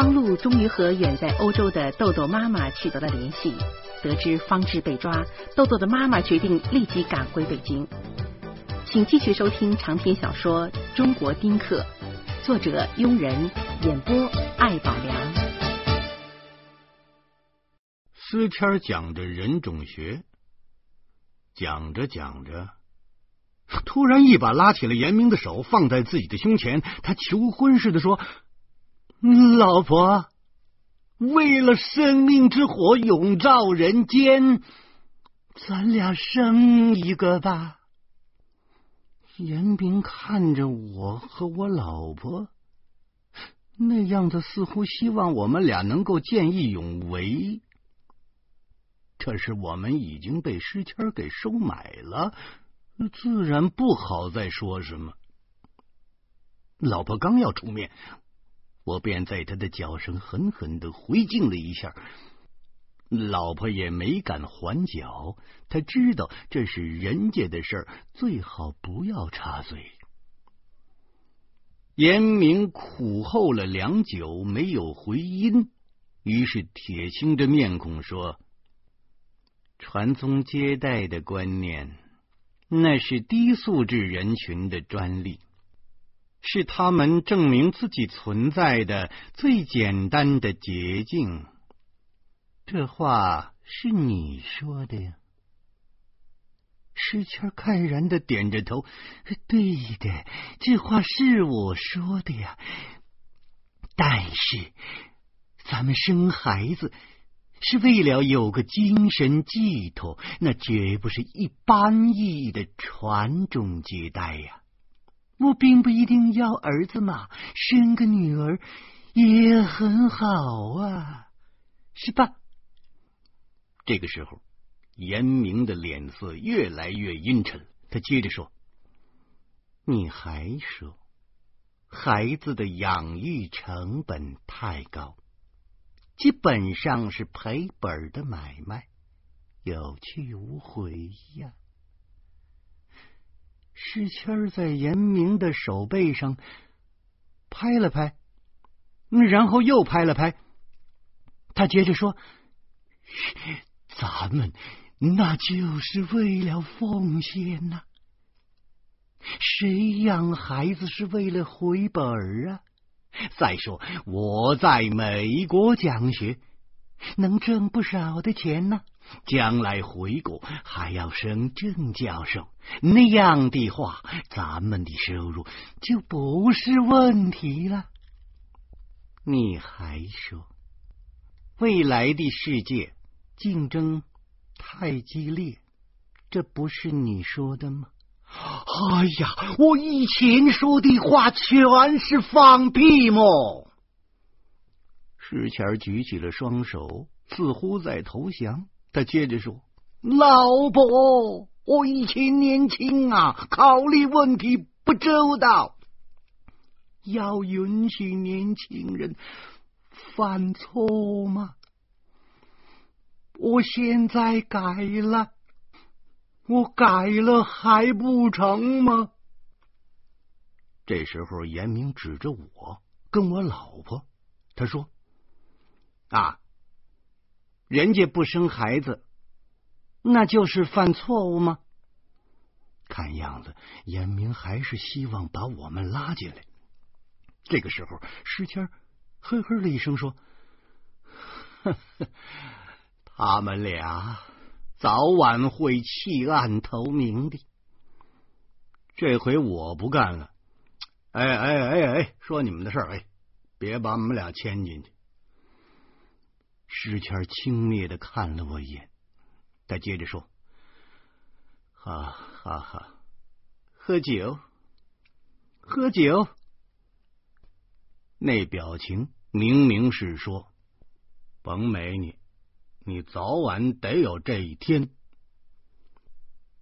方露终于和远在欧洲的豆豆妈妈取得了联系。得知方志被抓，豆豆的妈妈决定立即赶回北京。请继续收听长篇小说《中国丁克》，作者庸人，演播艾宝良。思谦讲着人种学，讲着讲着，突然一把拉起了严明的手，放在自己的胸前，他求婚似的说：“老婆。”为了生命之火永照人间，咱俩生一个吧。严冰看着我和我老婆，那样子似乎希望我们俩能够见义勇为。可是我们已经被诗谦给收买了，自然不好再说什么。老婆刚要出面。我便在他的脚上狠狠的回敬了一下，老婆也没敢还脚。他知道这是人家的事儿，最好不要插嘴。严明苦候了良久，没有回音，于是铁青着面孔说：“传宗接代的观念，那是低素质人群的专利。”是他们证明自己存在的最简单的捷径。这话是你说的呀？诗谦慨然的点着头：“对的，这话是我说的呀。但是，咱们生孩子是为了有个精神寄托，那绝不是一般意义的传宗接代呀。”我并不一定要儿子嘛，生个女儿也很好啊，是吧？这个时候，严明的脸色越来越阴沉，他接着说：“你还说孩子的养育成本太高，基本上是赔本的买卖，有去无回呀。”诗谦儿在严明的手背上拍了拍，然后又拍了拍。他接着说：“咱们那就是为了奉献呐，谁养孩子是为了回本儿啊？再说我在美国讲学，能挣不少的钱呢。”将来回国还要升正教授，那样的话，咱们的收入就不是问题了。你还说，未来的世界竞争太激烈，这不是你说的吗？哎呀，我以前说的话全是放屁嘛？石钱举起了双手，似乎在投降。他接着说：“老婆，我以前年轻啊，考虑问题不周到，要允许年轻人犯错误吗？我现在改了，我改了还不成吗？”这时候，严明指着我跟我老婆，他说：“啊。”人家不生孩子，那就是犯错误吗？看样子，严明还是希望把我们拉进来。这个时候，石谦呵呵了一声说：“ 他们俩早晚会弃暗投明的。这回我不干了。哎哎哎哎，说你们的事儿，哎，别把我们俩牵进去。”石谦轻蔑的看了我一眼，他接着说：“哈哈哈，喝酒，喝酒。”那表情明明是说：“甭美你，你早晚得有这一天。”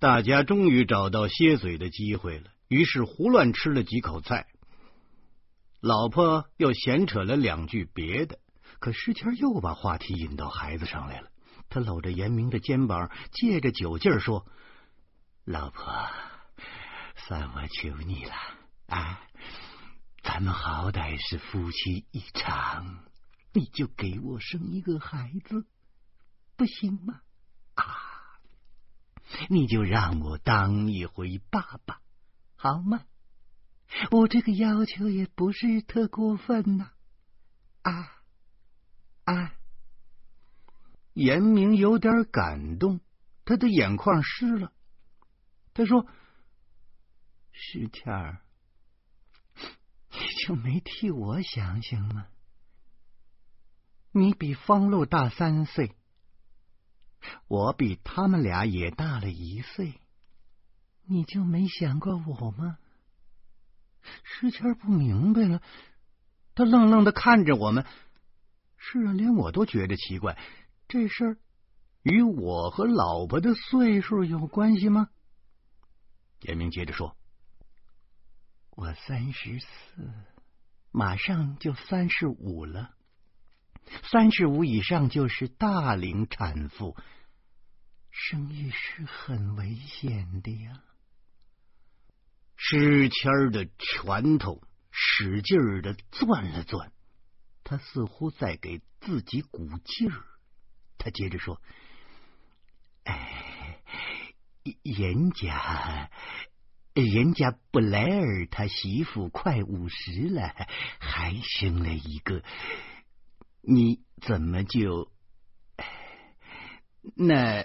大家终于找到歇嘴的机会了，于是胡乱吃了几口菜。老婆又闲扯了两句别的。可诗谦又把话题引到孩子上来了，他搂着严明的肩膀，借着酒劲儿说：“老婆，算我求你了啊！咱们好歹是夫妻一场，你就给我生一个孩子，不行吗？啊，你就让我当一回爸爸，好吗？我这个要求也不是特过分呐。啊！严明有点感动，他的眼眶湿了。他说：“石谦儿，你就没替我想想吗？你比方露大三岁，我比他们俩也大了一岁，你就没想过我吗？”石谦不明白了，他愣愣的看着我们。是啊，连我都觉得奇怪，这事儿与我和老婆的岁数有关系吗？严明接着说：“我三十四，马上就三十五了，三十五以上就是大龄产妇，生育是很危险的呀。”诗谦的拳头使劲的攥了攥，他似乎在给自己鼓劲儿。他接着说：“哎，人家，人家布莱尔他媳妇快五十了，还生了一个，你怎么就……那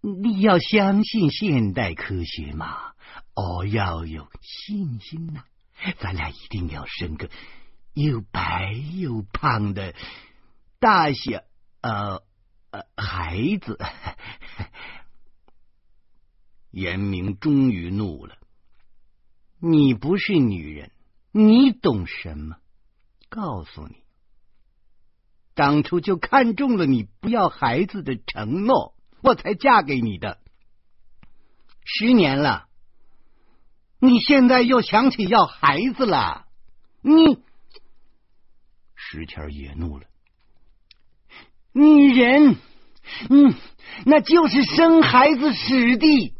你要相信现代科学嘛。”哦，要有信心呐！咱俩一定要生个又白又胖的大小呃呃孩子。严明终于怒了：“你不是女人，你懂什么？告诉你，当初就看中了你不要孩子的承诺，我才嫁给你的。十年了。”你现在又想起要孩子了？你石谦也怒了。女人，嗯，那就是生孩子使的。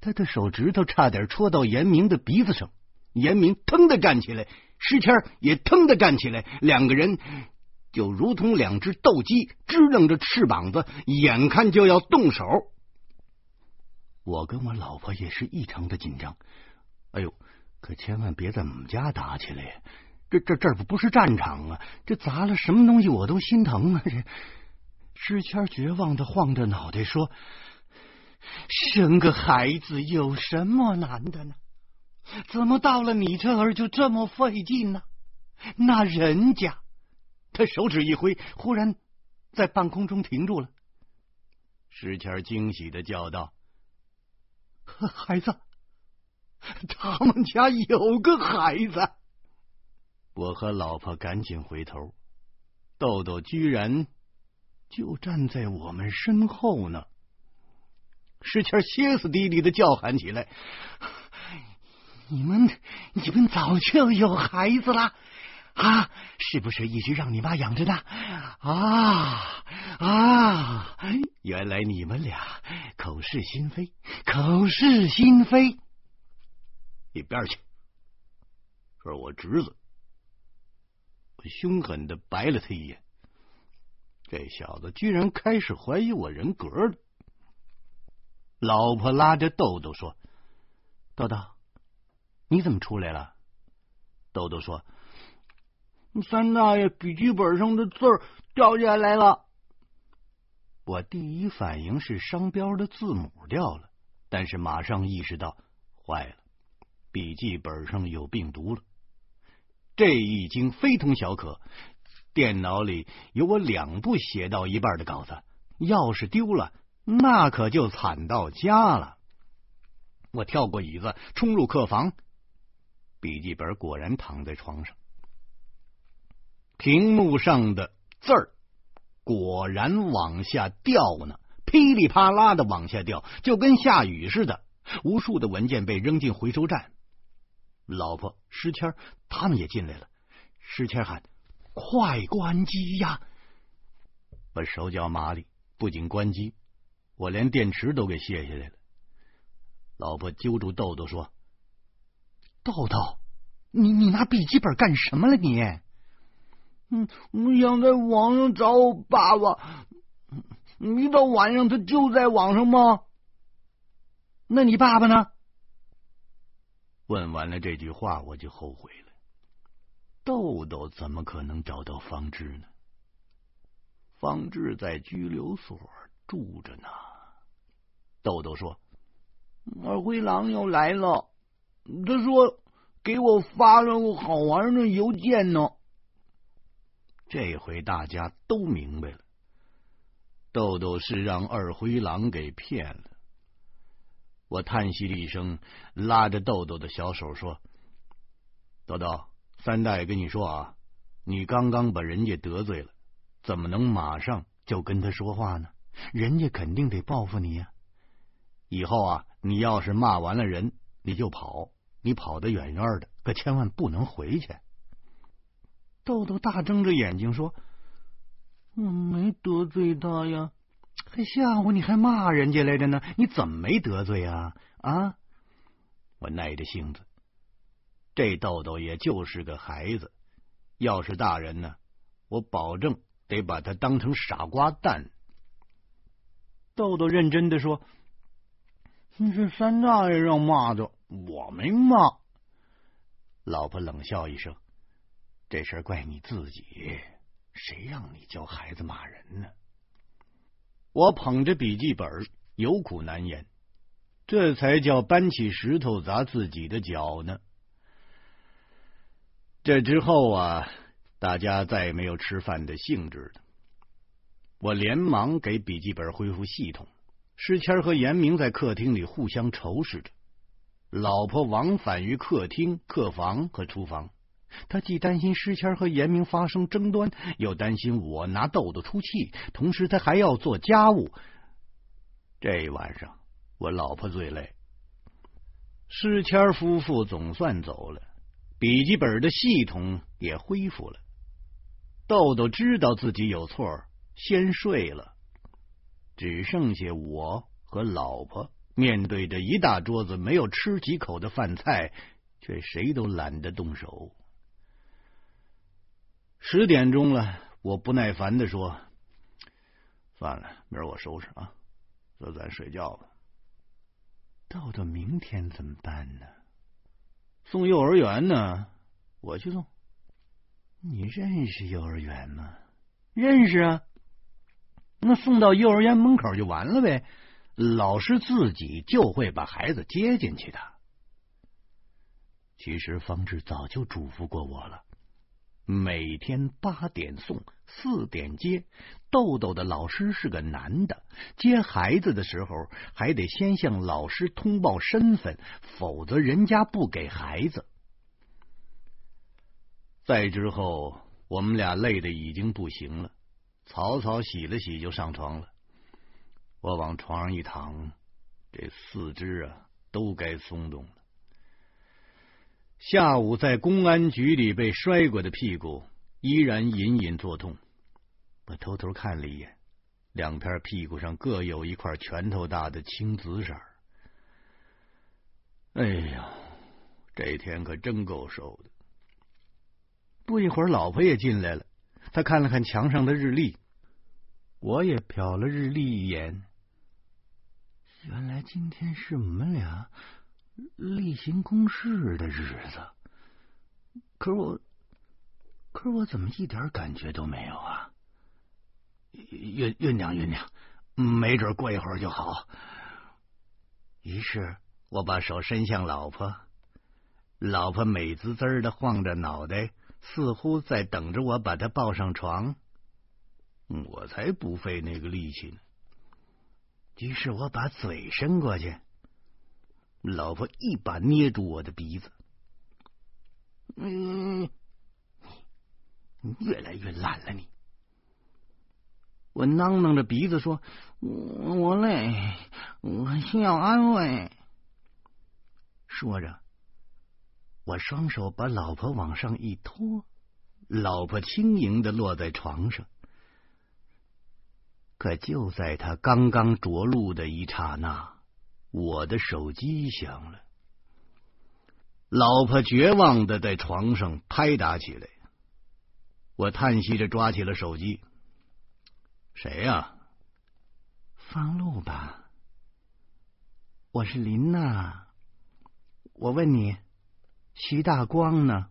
他的手指头差点戳到严明的鼻子上，严明腾的站起来，石谦也腾的站起来，两个人就如同两只斗鸡，支棱着翅膀子，眼看就要动手。我跟我老婆也是异常的紧张。哎呦，可千万别在我们家打起来呀！这这这不不是战场啊！这砸了什么东西我都心疼啊！这诗谦绝望的晃着脑袋说：“生个孩子有什么难的呢？怎么到了你这儿就这么费劲呢？那人家……”他手指一挥，忽然在半空中停住了。石谦惊喜的叫道。孩子，他们家有个孩子。我和老婆赶紧回头，豆豆居然就站在我们身后呢。石谦歇斯底里的叫喊起来：“ 你们，你们早就有孩子了啊？是不是一直让你妈养着呢？啊啊！原来你们俩……”口是心非，口是心非，一边去！说我侄子，凶狠的白了他一眼。这小子居然开始怀疑我人格了。老婆拉着豆豆说：“豆豆，你怎么出来了？”豆豆说：“三大爷笔记本上的字儿掉下来了。”我第一反应是商标的字母掉了，但是马上意识到坏了，笔记本上有病毒了。这已经非同小可，电脑里有我两部写到一半的稿子，要是丢了，那可就惨到家了。我跳过椅子，冲入客房，笔记本果然躺在床上，屏幕上的字儿。果然往下掉呢，噼里啪啦的往下掉，就跟下雨似的。无数的文件被扔进回收站。老婆石谦他们也进来了。石谦喊：“快关机呀！”我手脚麻利，不仅关机，我连电池都给卸下来了。老婆揪住豆豆说：“豆豆，你你拿笔记本干什么了？你？”嗯，我想在网上找我爸爸。一到晚上，他就在网上吗？那你爸爸呢？问完了这句话，我就后悔了。豆豆怎么可能找到方志呢？方志在拘留所住着呢。豆豆说：“二灰狼要来了，他说给我发了个好玩的邮件呢。”这回大家都明白了。豆豆是让二灰狼给骗了。我叹息了一声，拉着豆豆的小手说：“豆豆，三大爷跟你说啊，你刚刚把人家得罪了，怎么能马上就跟他说话呢？人家肯定得报复你呀。以后啊，你要是骂完了人，你就跑，你跑得远远的，可千万不能回去。”豆豆大睁着眼睛说。我没得罪他呀，还吓唬你，还骂人家来着呢？你怎么没得罪啊？啊！我耐着性子，这豆豆也就是个孩子，要是大人呢，我保证得把他当成傻瓜蛋。豆豆认真的说：“是三大爷让骂的，我没骂。”老婆冷笑一声：“这事怪你自己。”谁让你教孩子骂人呢？我捧着笔记本，有苦难言，这才叫搬起石头砸自己的脚呢。这之后啊，大家再也没有吃饭的兴致了。我连忙给笔记本恢复系统。诗谦和严明在客厅里互相仇视着，老婆往返于客厅、客房和厨房。他既担心诗谦和严明发生争端，又担心我拿豆豆出气，同时他还要做家务。这一晚上我老婆最累。诗谦夫妇总算走了，笔记本的系统也恢复了。豆豆知道自己有错，先睡了。只剩下我和老婆面对着一大桌子没有吃几口的饭菜，却谁都懒得动手。十点钟了，我不耐烦的说：“算了，明儿我收拾啊，说咱睡觉吧。”到到明天怎么办呢？送幼儿园呢？我去送。你认识幼儿园吗？认识啊。那送到幼儿园门口就完了呗，老师自己就会把孩子接进去的。其实方志早就嘱咐过我了。每天八点送，四点接。豆豆的老师是个男的，接孩子的时候还得先向老师通报身份，否则人家不给孩子。再之后，我们俩累的已经不行了，草草洗了洗就上床了。我往床上一躺，这四肢啊都该松动了。下午在公安局里被摔过的屁股依然隐隐作痛，我偷偷看了一眼，两片屁股上各有一块拳头大的青紫色。哎呀，这天可真够受的。不一会儿，老婆也进来了，她看了看墙上的日历，我也瞟了日历一眼。原来今天是我们俩。例行公事的日子，可是我，可是我怎么一点感觉都没有啊？酝酝酿酝酿，没准过一会儿就好。于是我把手伸向老婆，老婆美滋滋的晃着脑袋，似乎在等着我把她抱上床。我才不费那个力气呢。于是我把嘴伸过去。老婆一把捏住我的鼻子，嗯，越来越懒了。你，我囔囔着鼻子说：“我累，我需要安慰。”说着，我双手把老婆往上一拖，老婆轻盈的落在床上。可就在他刚刚着陆的一刹那。我的手机响了，老婆绝望的在床上拍打起来。我叹息着抓起了手机。谁呀？方路吧。我是林娜。我问你，徐大光呢？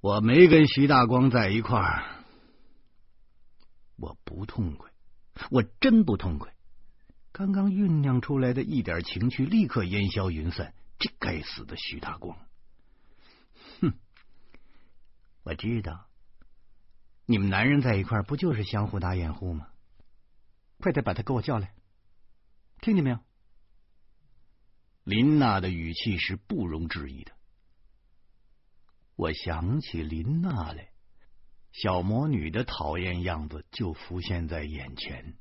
我没跟徐大光在一块儿。我不痛快，我真不痛快。刚刚酝酿出来的一点情绪，立刻烟消云散。这该死的徐大光！哼，我知道，你们男人在一块不就是相互打掩护吗？快点把他给我叫来，听见没有？林娜的语气是不容置疑的。我想起林娜来，小魔女的讨厌样子就浮现在眼前。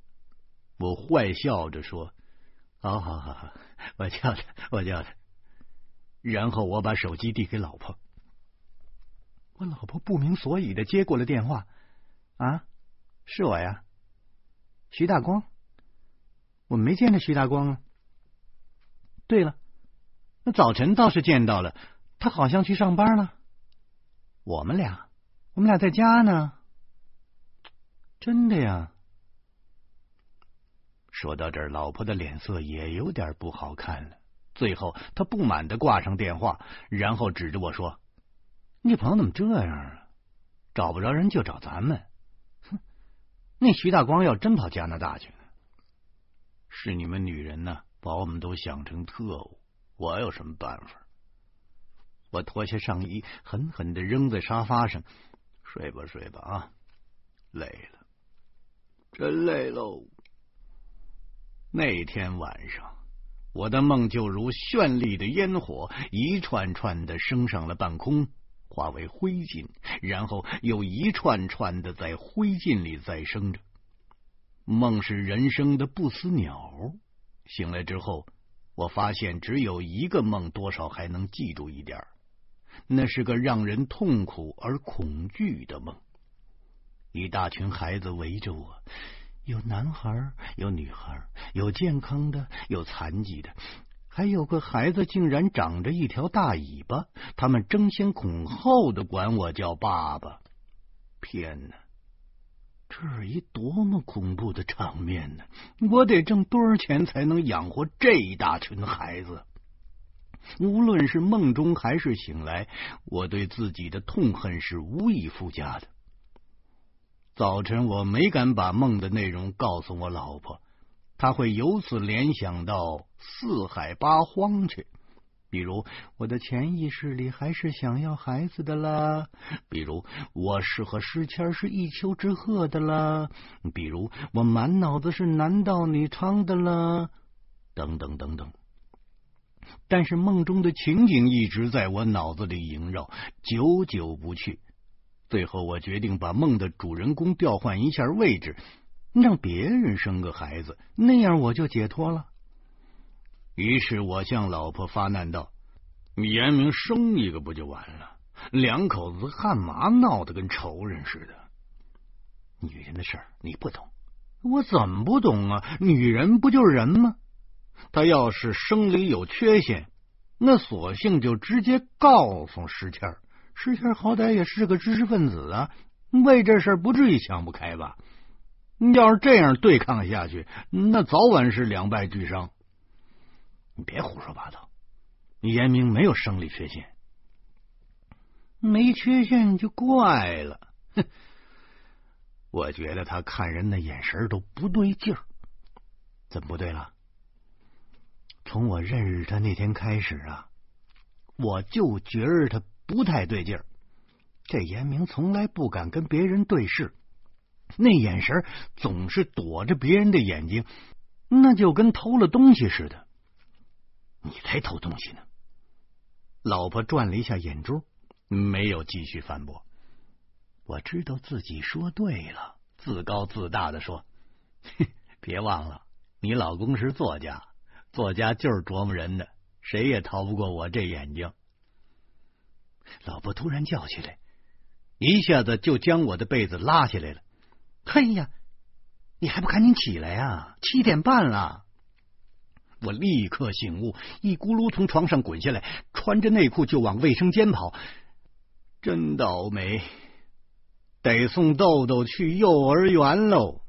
我坏笑着说：“好好好好，我叫他，我叫他。”然后我把手机递给老婆，我老婆不明所以的接过了电话。啊，是我呀，徐大光。我没见着徐大光啊。对了，那早晨倒是见到了，他好像去上班了。我们俩，我们俩在家呢。真的呀。说到这儿，老婆的脸色也有点不好看了。最后，他不满的挂上电话，然后指着我说：“你朋友怎么这样啊？找不着人就找咱们。哼，那徐大光要真跑加拿大去呢？是你们女人呢，把我们都想成特务。我有什么办法？”我脱下上衣，狠狠的扔在沙发上，睡吧睡吧啊，累了，真累喽。那天晚上，我的梦就如绚丽的烟火，一串串的升上了半空，化为灰烬，然后又一串串的在灰烬里再生着。梦是人生的不死鸟。醒来之后，我发现只有一个梦，多少还能记住一点。那是个让人痛苦而恐惧的梦。一大群孩子围着我，有男孩，有女孩，有健康的，有残疾的，还有个孩子竟然长着一条大尾巴。他们争先恐后的管我叫爸爸。天哪，这是一多么恐怖的场面呢！我得挣多少钱才能养活这一大群孩子？无论是梦中还是醒来，我对自己的痛恨是无以复加的。早晨我没敢把梦的内容告诉我老婆，她会由此联想到四海八荒去。比如我的潜意识里还是想要孩子的啦，比如我是和诗谦是一丘之貉的啦，比如我满脑子是男盗女娼的啦，等等等等。但是梦中的情景一直在我脑子里萦绕，久久不去。最后，我决定把梦的主人公调换一下位置，让别人生个孩子，那样我就解脱了。于是我向老婆发难道：“严明生一个不就完了？两口子干嘛闹得跟仇人似的？女人的事儿你不懂，我怎么不懂啊？女人不就是人吗？”他要是生理有缺陷，那索性就直接告诉石谦儿。石谦好歹也是个知识分子啊，为这事不至于想不开吧？要是这样对抗下去，那早晚是两败俱伤。你别胡说八道，严明没有生理缺陷，没缺陷就怪了。哼，我觉得他看人的眼神都不对劲儿，怎么不对了？从我认识他那天开始啊，我就觉着他不太对劲儿。这严明从来不敢跟别人对视，那眼神总是躲着别人的眼睛，那就跟偷了东西似的。你才偷东西呢！老婆转了一下眼珠，没有继续反驳。我知道自己说对了，自高自大的说：“ 别忘了，你老公是作家。”作家就是琢磨人的，谁也逃不过我这眼睛。老婆突然叫起来，一下子就将我的被子拉下来了。嘿呀，你还不赶紧起来啊！七点半了。我立刻醒悟，一咕噜从床上滚下来，穿着内裤就往卫生间跑。真倒霉，得送豆豆去幼儿园喽。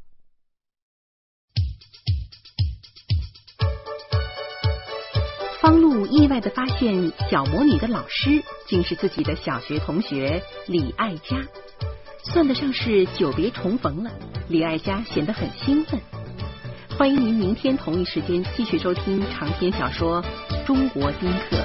意外的发现，小魔女的老师竟是自己的小学同学李爱佳，算得上是久别重逢了。李爱佳显得很兴奋。欢迎您明天同一时间继续收听长篇小说《中国丁克》。